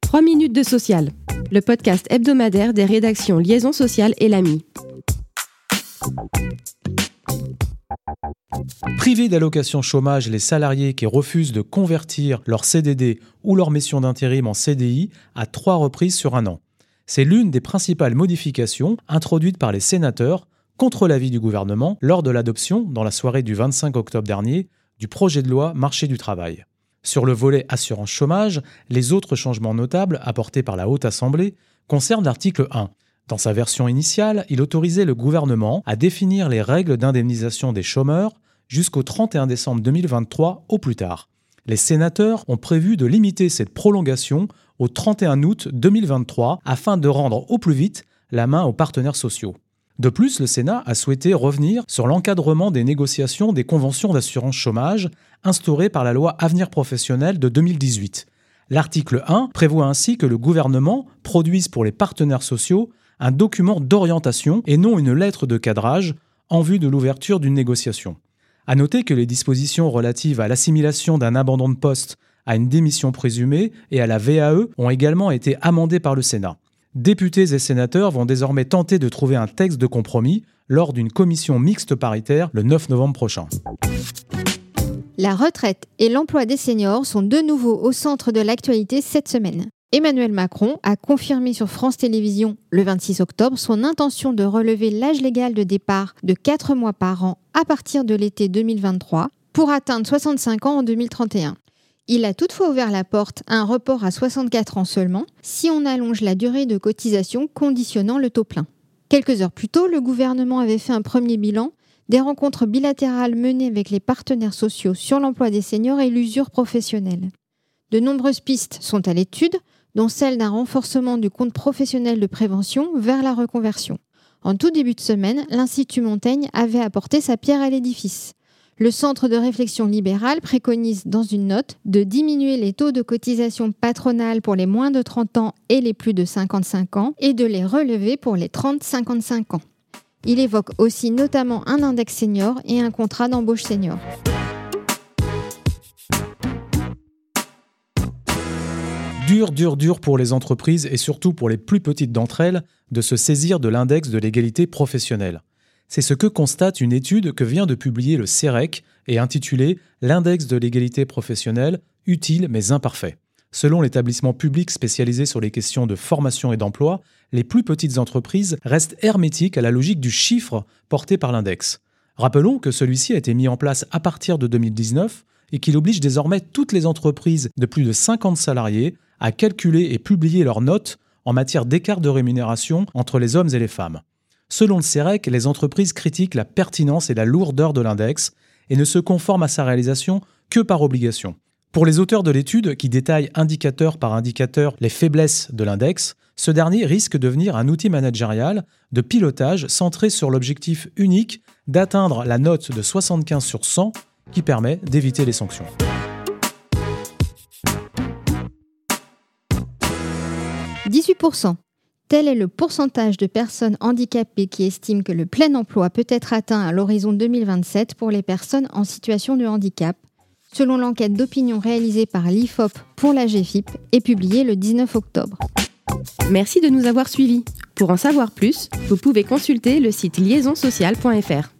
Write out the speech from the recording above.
3 minutes de social, le podcast hebdomadaire des rédactions Liaison sociale et l'AMI. Privés d'allocation chômage, les salariés qui refusent de convertir leur CDD ou leur mission d'intérim en CDI à trois reprises sur un an. C'est l'une des principales modifications introduites par les sénateurs contre l'avis du gouvernement lors de l'adoption, dans la soirée du 25 octobre dernier, du projet de loi Marché du travail. Sur le volet assurance chômage, les autres changements notables apportés par la Haute Assemblée concernent l'article 1. Dans sa version initiale, il autorisait le gouvernement à définir les règles d'indemnisation des chômeurs jusqu'au 31 décembre 2023 au plus tard. Les sénateurs ont prévu de limiter cette prolongation au 31 août 2023 afin de rendre au plus vite la main aux partenaires sociaux. De plus, le Sénat a souhaité revenir sur l'encadrement des négociations des conventions d'assurance chômage instaurées par la loi Avenir professionnel de 2018. L'article 1 prévoit ainsi que le gouvernement produise pour les partenaires sociaux un document d'orientation et non une lettre de cadrage en vue de l'ouverture d'une négociation. À noter que les dispositions relatives à l'assimilation d'un abandon de poste à une démission présumée et à la VAE ont également été amendées par le Sénat députés et sénateurs vont désormais tenter de trouver un texte de compromis lors d'une commission mixte paritaire le 9 novembre prochain. La retraite et l'emploi des seniors sont de nouveau au centre de l'actualité cette semaine. Emmanuel Macron a confirmé sur France Télévisions le 26 octobre son intention de relever l'âge légal de départ de 4 mois par an à partir de l'été 2023 pour atteindre 65 ans en 2031. Il a toutefois ouvert la porte à un report à 64 ans seulement si on allonge la durée de cotisation conditionnant le taux plein. Quelques heures plus tôt, le gouvernement avait fait un premier bilan des rencontres bilatérales menées avec les partenaires sociaux sur l'emploi des seniors et l'usure professionnelle. De nombreuses pistes sont à l'étude, dont celle d'un renforcement du compte professionnel de prévention vers la reconversion. En tout début de semaine, l'Institut Montaigne avait apporté sa pierre à l'édifice. Le Centre de réflexion libérale préconise dans une note de diminuer les taux de cotisation patronale pour les moins de 30 ans et les plus de 55 ans et de les relever pour les 30-55 ans. Il évoque aussi notamment un index senior et un contrat d'embauche senior. Dur, dur, dur pour les entreprises et surtout pour les plus petites d'entre elles de se saisir de l'index de l'égalité professionnelle. C'est ce que constate une étude que vient de publier le CEREC et intitulée L'index de l'égalité professionnelle, utile mais imparfait. Selon l'établissement public spécialisé sur les questions de formation et d'emploi, les plus petites entreprises restent hermétiques à la logique du chiffre porté par l'index. Rappelons que celui-ci a été mis en place à partir de 2019 et qu'il oblige désormais toutes les entreprises de plus de 50 salariés à calculer et publier leurs notes en matière d'écart de rémunération entre les hommes et les femmes. Selon le CEREC, les entreprises critiquent la pertinence et la lourdeur de l'index et ne se conforment à sa réalisation que par obligation. Pour les auteurs de l'étude, qui détaillent indicateur par indicateur les faiblesses de l'index, ce dernier risque de devenir un outil managérial de pilotage centré sur l'objectif unique d'atteindre la note de 75 sur 100 qui permet d'éviter les sanctions. « 18%. Tel est le pourcentage de personnes handicapées qui estiment que le plein emploi peut être atteint à l'horizon 2027 pour les personnes en situation de handicap, selon l'enquête d'opinion réalisée par l'IFOP pour la GFIP et publiée le 19 octobre. Merci de nous avoir suivis. Pour en savoir plus, vous pouvez consulter le site liaisonsocial.fr.